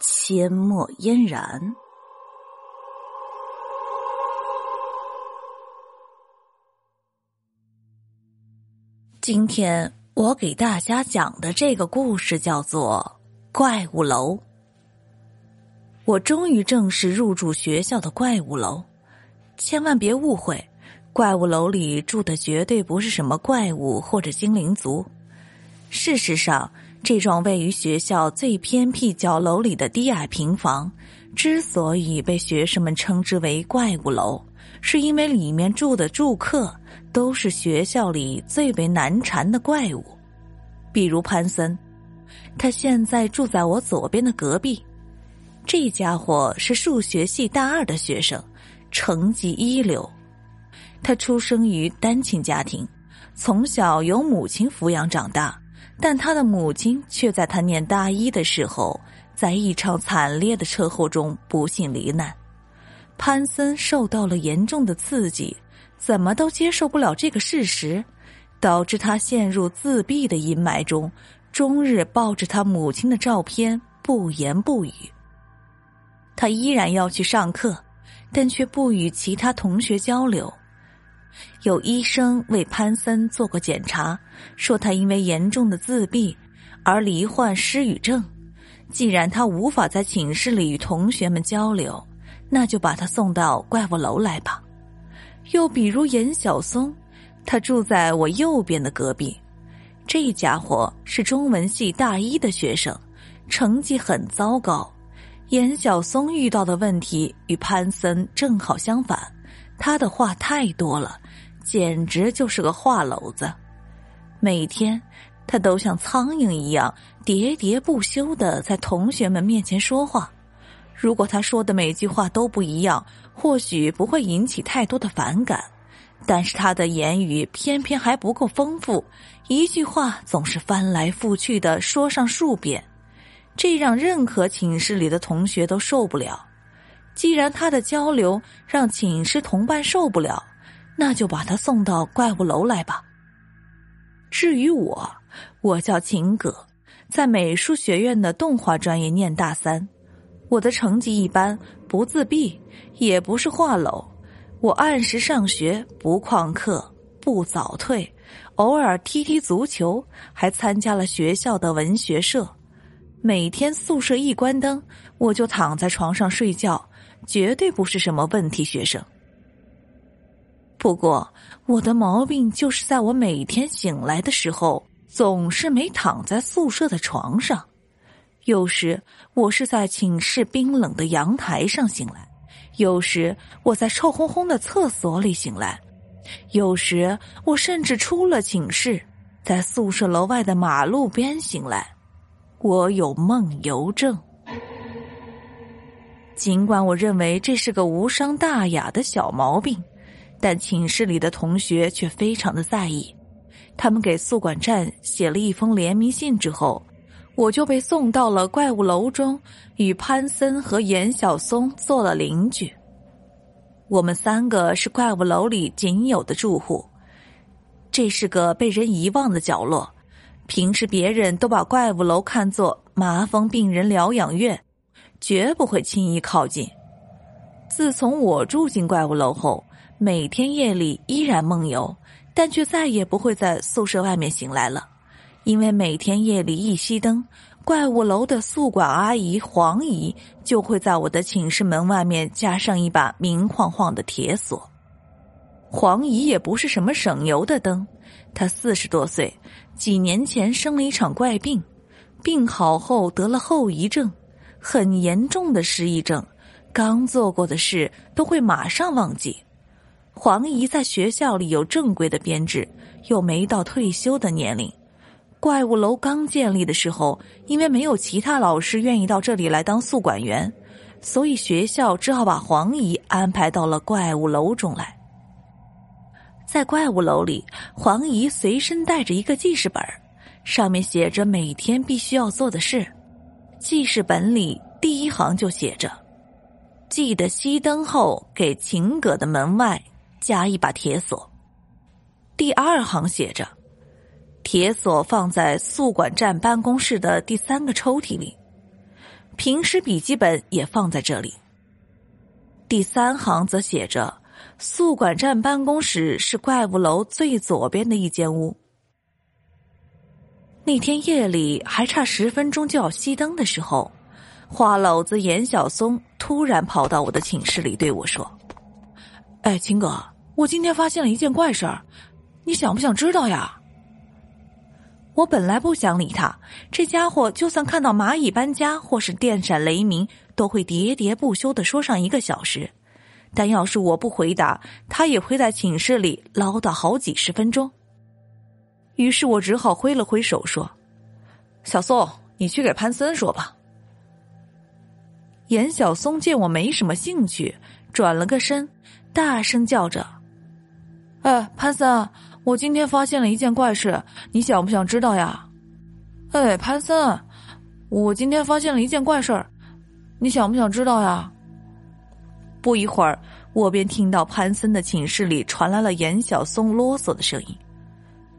阡陌嫣然。今天我给大家讲的这个故事叫做《怪物楼》。我终于正式入住学校的怪物楼，千万别误会，怪物楼里住的绝对不是什么怪物或者精灵族。事实上，这幢位于学校最偏僻角楼里的低矮平房，之所以被学生们称之为怪物楼，是因为里面住的住客都是学校里最为难缠的怪物，比如潘森，他现在住在我左边的隔壁。这家伙是数学系大二的学生，成绩一流。他出生于单亲家庭，从小由母亲抚养长大，但他的母亲却在他念大一的时候，在一场惨烈的车祸中不幸罹难。潘森受到了严重的刺激，怎么都接受不了这个事实，导致他陷入自闭的阴霾中，终日抱着他母亲的照片不言不语。他依然要去上课，但却不与其他同学交流。有医生为潘森做过检查，说他因为严重的自闭而罹患失语症。既然他无法在寝室里与同学们交流，那就把他送到怪物楼来吧。又比如严小松，他住在我右边的隔壁。这家伙是中文系大一的学生，成绩很糟糕。严小松遇到的问题与潘森正好相反，他的话太多了，简直就是个话篓子。每天，他都像苍蝇一样喋喋不休的在同学们面前说话。如果他说的每句话都不一样，或许不会引起太多的反感，但是他的言语偏偏还不够丰富，一句话总是翻来覆去的说上数遍。这让任何寝室里的同学都受不了。既然他的交流让寝室同伴受不了，那就把他送到怪物楼来吧。至于我，我叫秦葛，在美术学院的动画专业念大三。我的成绩一般，不自闭，也不是话痨。我按时上学，不旷课，不早退，偶尔踢踢足球，还参加了学校的文学社。每天宿舍一关灯，我就躺在床上睡觉，绝对不是什么问题学生。不过我的毛病就是在我每天醒来的时候，总是没躺在宿舍的床上。有时我是在寝室冰冷的阳台上醒来，有时我在臭烘烘的厕所里醒来，有时我甚至出了寝室，在宿舍楼外的马路边醒来。我有梦游症，尽管我认为这是个无伤大雅的小毛病，但寝室里的同学却非常的在意。他们给宿管站写了一封联名信之后，我就被送到了怪物楼中，与潘森和严小松做了邻居。我们三个是怪物楼里仅有的住户，这是个被人遗忘的角落。平时别人都把怪物楼看作麻风病人疗养院，绝不会轻易靠近。自从我住进怪物楼后，每天夜里依然梦游，但却再也不会在宿舍外面醒来了，因为每天夜里一熄灯，怪物楼的宿管阿姨黄姨就会在我的寝室门外面加上一把明晃晃的铁锁。黄姨也不是什么省油的灯，她四十多岁。几年前生了一场怪病，病好后得了后遗症，很严重的失忆症，刚做过的事都会马上忘记。黄姨在学校里有正规的编制，又没到退休的年龄，怪物楼刚建立的时候，因为没有其他老师愿意到这里来当宿管员，所以学校只好把黄姨安排到了怪物楼中来。在怪物楼里，黄姨随身带着一个记事本，上面写着每天必须要做的事。记事本里第一行就写着：“记得熄灯后给秦葛的门外加一把铁锁。”第二行写着。铁锁放在宿管站办公室的第三个抽屉里，平时笔记本也放在这里。第三行则写着：“宿管站办公室是怪物楼最左边的一间屋。”那天夜里还差十分钟就要熄灯的时候，花篓子严小松突然跑到我的寝室里对我说：“哎，秦哥，我今天发现了一件怪事儿，你想不想知道呀？”我本来不想理他，这家伙就算看到蚂蚁搬家或是电闪雷鸣，都会喋喋不休的说上一个小时。但要是我不回答，他也会在寝室里唠叨好几十分钟。于是我只好挥了挥手说：“小宋，你去给潘森说吧。”严小松见我没什么兴趣，转了个身，大声叫着：“哎，潘森！”我今天发现了一件怪事，你想不想知道呀？哎，潘森，我今天发现了一件怪事儿，你想不想知道呀？不一会儿，我便听到潘森的寝室里传来了严小松啰嗦的声音。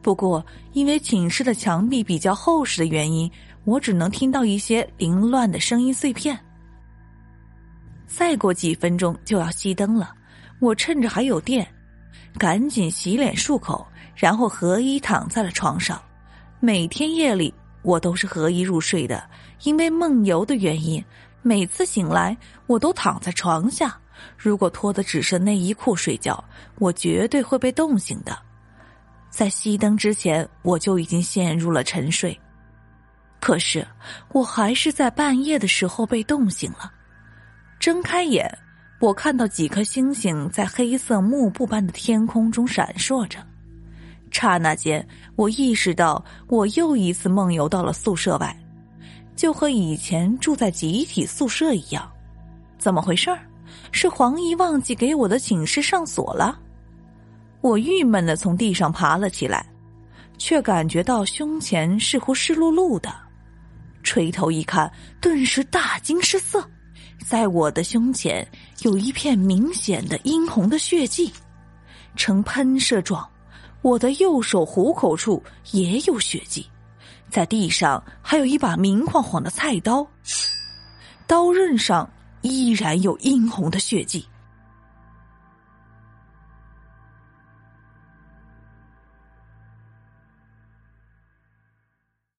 不过，因为寝室的墙壁比较厚实的原因，我只能听到一些凌乱的声音碎片。再过几分钟就要熄灯了，我趁着还有电，赶紧洗脸漱口。然后合衣躺在了床上，每天夜里我都是合衣入睡的，因为梦游的原因，每次醒来我都躺在床下。如果脱的只剩内衣裤睡觉，我绝对会被冻醒的。在熄灯之前，我就已经陷入了沉睡，可是我还是在半夜的时候被冻醒了。睁开眼，我看到几颗星星在黑色幕布般的天空中闪烁着。刹那间，我意识到我又一次梦游到了宿舍外，就和以前住在集体宿舍一样。怎么回事儿？是黄姨忘记给我的寝室上锁了？我郁闷的从地上爬了起来，却感觉到胸前似乎湿漉漉的。垂头一看，顿时大惊失色，在我的胸前有一片明显的殷红的血迹，呈喷射状。我的右手虎口处也有血迹，在地上还有一把明晃晃的菜刀，刀刃上依然有殷红的血迹。